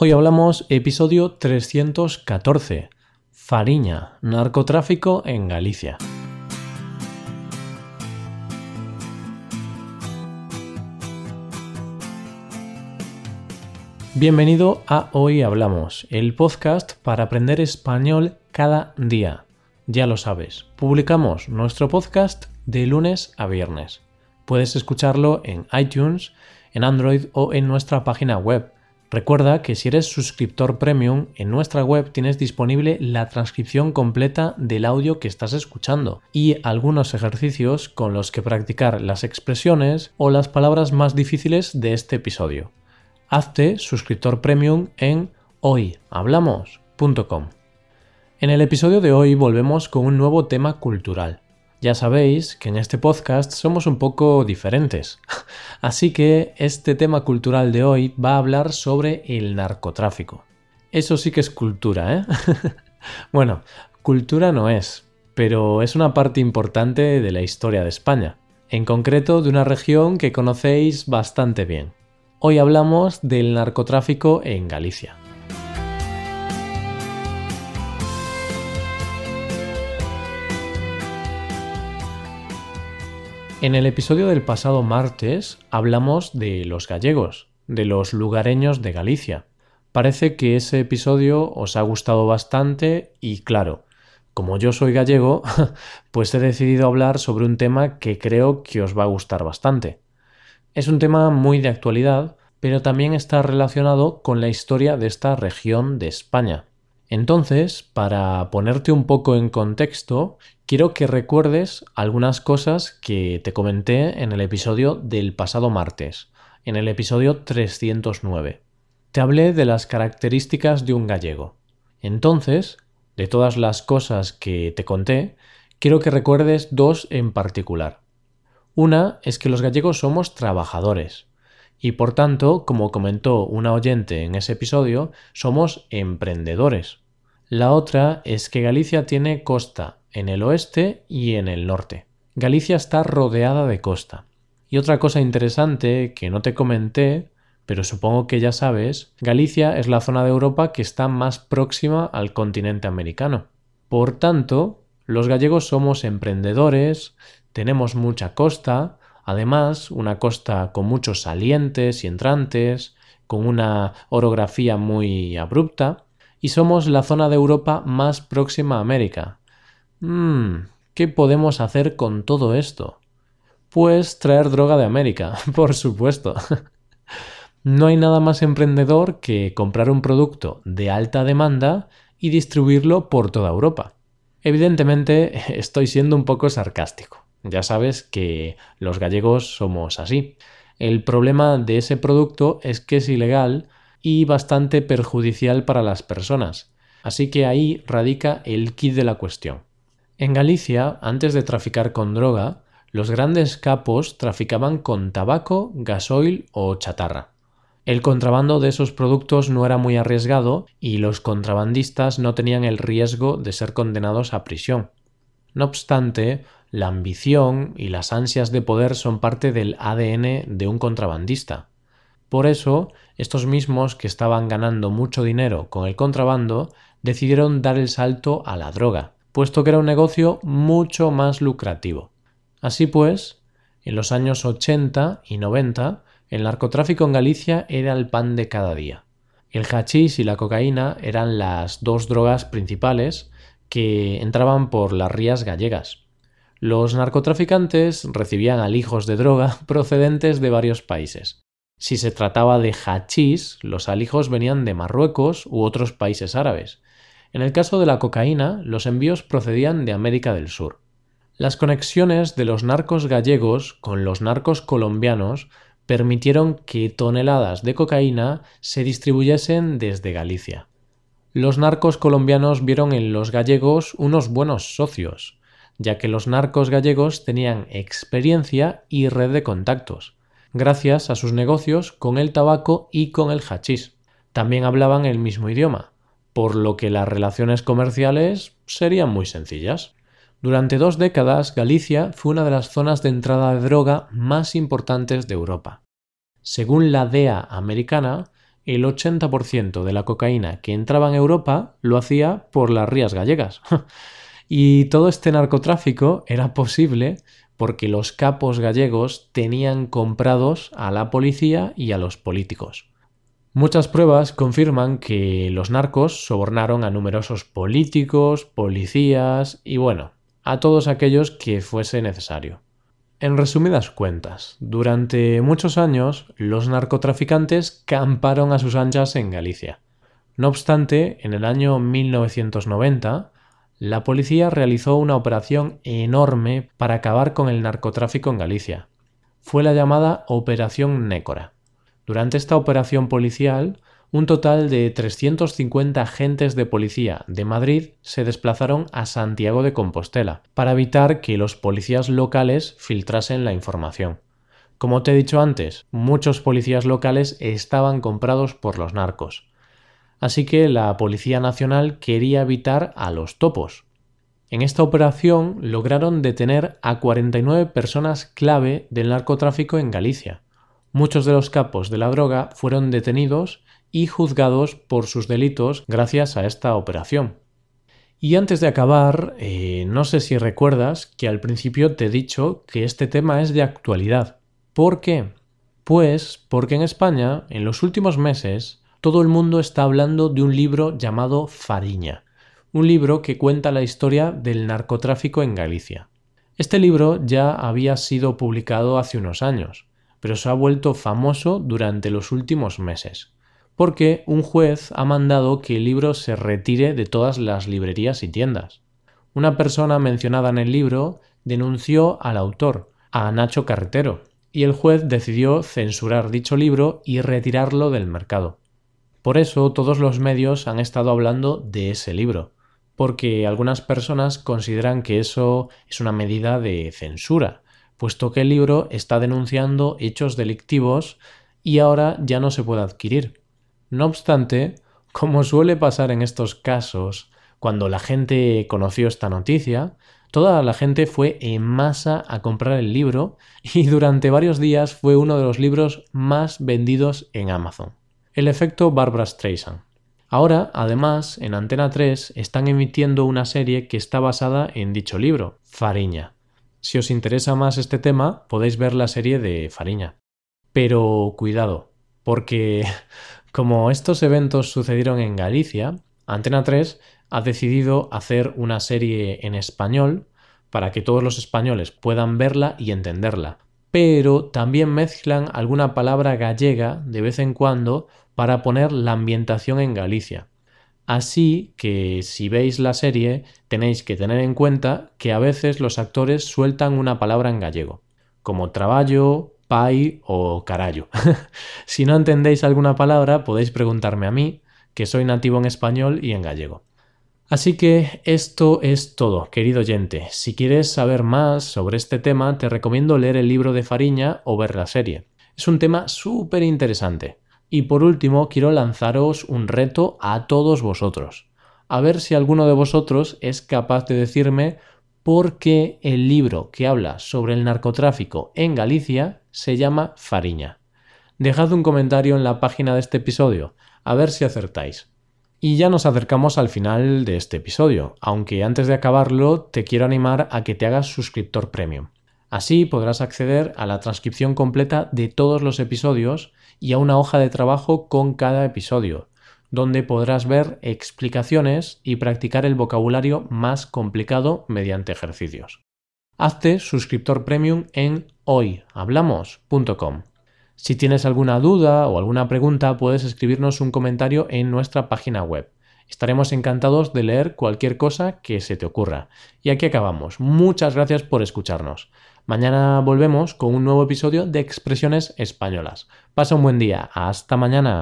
Hoy hablamos episodio 314, Fariña, narcotráfico en Galicia. Bienvenido a Hoy Hablamos, el podcast para aprender español cada día. Ya lo sabes, publicamos nuestro podcast de lunes a viernes. Puedes escucharlo en iTunes, en Android o en nuestra página web Recuerda que si eres suscriptor premium, en nuestra web tienes disponible la transcripción completa del audio que estás escuchando y algunos ejercicios con los que practicar las expresiones o las palabras más difíciles de este episodio. Hazte suscriptor premium en hoyhablamos.com. En el episodio de hoy volvemos con un nuevo tema cultural. Ya sabéis que en este podcast somos un poco diferentes, así que este tema cultural de hoy va a hablar sobre el narcotráfico. Eso sí que es cultura, ¿eh? bueno, cultura no es, pero es una parte importante de la historia de España, en concreto de una región que conocéis bastante bien. Hoy hablamos del narcotráfico en Galicia. En el episodio del pasado martes hablamos de los gallegos, de los lugareños de Galicia. Parece que ese episodio os ha gustado bastante y claro, como yo soy gallego, pues he decidido hablar sobre un tema que creo que os va a gustar bastante. Es un tema muy de actualidad, pero también está relacionado con la historia de esta región de España. Entonces, para ponerte un poco en contexto, quiero que recuerdes algunas cosas que te comenté en el episodio del pasado martes, en el episodio 309. Te hablé de las características de un gallego. Entonces, de todas las cosas que te conté, quiero que recuerdes dos en particular. Una es que los gallegos somos trabajadores, y por tanto, como comentó una oyente en ese episodio, somos emprendedores. La otra es que Galicia tiene costa en el oeste y en el norte. Galicia está rodeada de costa. Y otra cosa interesante que no te comenté, pero supongo que ya sabes, Galicia es la zona de Europa que está más próxima al continente americano. Por tanto, los gallegos somos emprendedores, tenemos mucha costa, Además, una costa con muchos salientes y entrantes, con una orografía muy abrupta, y somos la zona de Europa más próxima a América. Mmm, ¿qué podemos hacer con todo esto? Pues traer droga de América, por supuesto. no hay nada más emprendedor que comprar un producto de alta demanda y distribuirlo por toda Europa. Evidentemente estoy siendo un poco sarcástico. Ya sabes que los gallegos somos así. El problema de ese producto es que es ilegal y bastante perjudicial para las personas. Así que ahí radica el kit de la cuestión. En Galicia, antes de traficar con droga, los grandes capos traficaban con tabaco, gasoil o chatarra. El contrabando de esos productos no era muy arriesgado y los contrabandistas no tenían el riesgo de ser condenados a prisión. No obstante, la ambición y las ansias de poder son parte del ADN de un contrabandista. Por eso, estos mismos que estaban ganando mucho dinero con el contrabando decidieron dar el salto a la droga, puesto que era un negocio mucho más lucrativo. Así pues, en los años 80 y 90, el narcotráfico en Galicia era el pan de cada día. El hachís y la cocaína eran las dos drogas principales que entraban por las rías gallegas. Los narcotraficantes recibían alijos de droga procedentes de varios países. Si se trataba de hachís, los alijos venían de Marruecos u otros países árabes. En el caso de la cocaína, los envíos procedían de América del Sur. Las conexiones de los narcos gallegos con los narcos colombianos permitieron que toneladas de cocaína se distribuyesen desde Galicia. Los narcos colombianos vieron en los gallegos unos buenos socios, ya que los narcos gallegos tenían experiencia y red de contactos, gracias a sus negocios con el tabaco y con el hachís. También hablaban el mismo idioma, por lo que las relaciones comerciales serían muy sencillas. Durante dos décadas, Galicia fue una de las zonas de entrada de droga más importantes de Europa. Según la DEA americana, el 80% de la cocaína que entraba en Europa lo hacía por las rías gallegas. y todo este narcotráfico era posible porque los capos gallegos tenían comprados a la policía y a los políticos. Muchas pruebas confirman que los narcos sobornaron a numerosos políticos, policías y bueno, a todos aquellos que fuese necesario. En resumidas cuentas, durante muchos años los narcotraficantes camparon a sus anchas en Galicia. No obstante, en el año 1990, la policía realizó una operación enorme para acabar con el narcotráfico en Galicia. Fue la llamada Operación Nécora. Durante esta operación policial, un total de 350 agentes de policía de Madrid se desplazaron a Santiago de Compostela para evitar que los policías locales filtrasen la información. Como te he dicho antes, muchos policías locales estaban comprados por los narcos. Así que la Policía Nacional quería evitar a los topos. En esta operación lograron detener a 49 personas clave del narcotráfico en Galicia. Muchos de los capos de la droga fueron detenidos y juzgados por sus delitos gracias a esta operación. Y antes de acabar, eh, no sé si recuerdas que al principio te he dicho que este tema es de actualidad. ¿Por qué? Pues porque en España, en los últimos meses, todo el mundo está hablando de un libro llamado Fariña, un libro que cuenta la historia del narcotráfico en Galicia. Este libro ya había sido publicado hace unos años, pero se ha vuelto famoso durante los últimos meses porque un juez ha mandado que el libro se retire de todas las librerías y tiendas. Una persona mencionada en el libro denunció al autor, a Nacho Carretero, y el juez decidió censurar dicho libro y retirarlo del mercado. Por eso todos los medios han estado hablando de ese libro, porque algunas personas consideran que eso es una medida de censura, puesto que el libro está denunciando hechos delictivos y ahora ya no se puede adquirir. No obstante, como suele pasar en estos casos, cuando la gente conoció esta noticia, toda la gente fue en masa a comprar el libro y durante varios días fue uno de los libros más vendidos en Amazon. El efecto Barbara Streisand. Ahora, además, en Antena 3 están emitiendo una serie que está basada en dicho libro, Fariña. Si os interesa más este tema, podéis ver la serie de Fariña. Pero cuidado, porque como estos eventos sucedieron en Galicia, Antena 3 ha decidido hacer una serie en español para que todos los españoles puedan verla y entenderla. Pero también mezclan alguna palabra gallega de vez en cuando para poner la ambientación en Galicia. Así que si veis la serie tenéis que tener en cuenta que a veces los actores sueltan una palabra en gallego, como traballo, pai o carallo. si no entendéis alguna palabra, podéis preguntarme a mí, que soy nativo en español y en gallego. Así que esto es todo, querido oyente. Si quieres saber más sobre este tema, te recomiendo leer el libro de Fariña o ver la serie. Es un tema súper interesante. Y por último, quiero lanzaros un reto a todos vosotros. A ver si alguno de vosotros es capaz de decirme por qué el libro que habla sobre el narcotráfico en Galicia se llama Fariña. Dejad un comentario en la página de este episodio, a ver si acertáis. Y ya nos acercamos al final de este episodio, aunque antes de acabarlo te quiero animar a que te hagas suscriptor premium. Así podrás acceder a la transcripción completa de todos los episodios y a una hoja de trabajo con cada episodio, donde podrás ver explicaciones y practicar el vocabulario más complicado mediante ejercicios. Hazte suscriptor premium en hoyhablamos.com. Si tienes alguna duda o alguna pregunta, puedes escribirnos un comentario en nuestra página web. Estaremos encantados de leer cualquier cosa que se te ocurra. Y aquí acabamos. Muchas gracias por escucharnos. Mañana volvemos con un nuevo episodio de Expresiones Españolas. Pasa un buen día. Hasta mañana.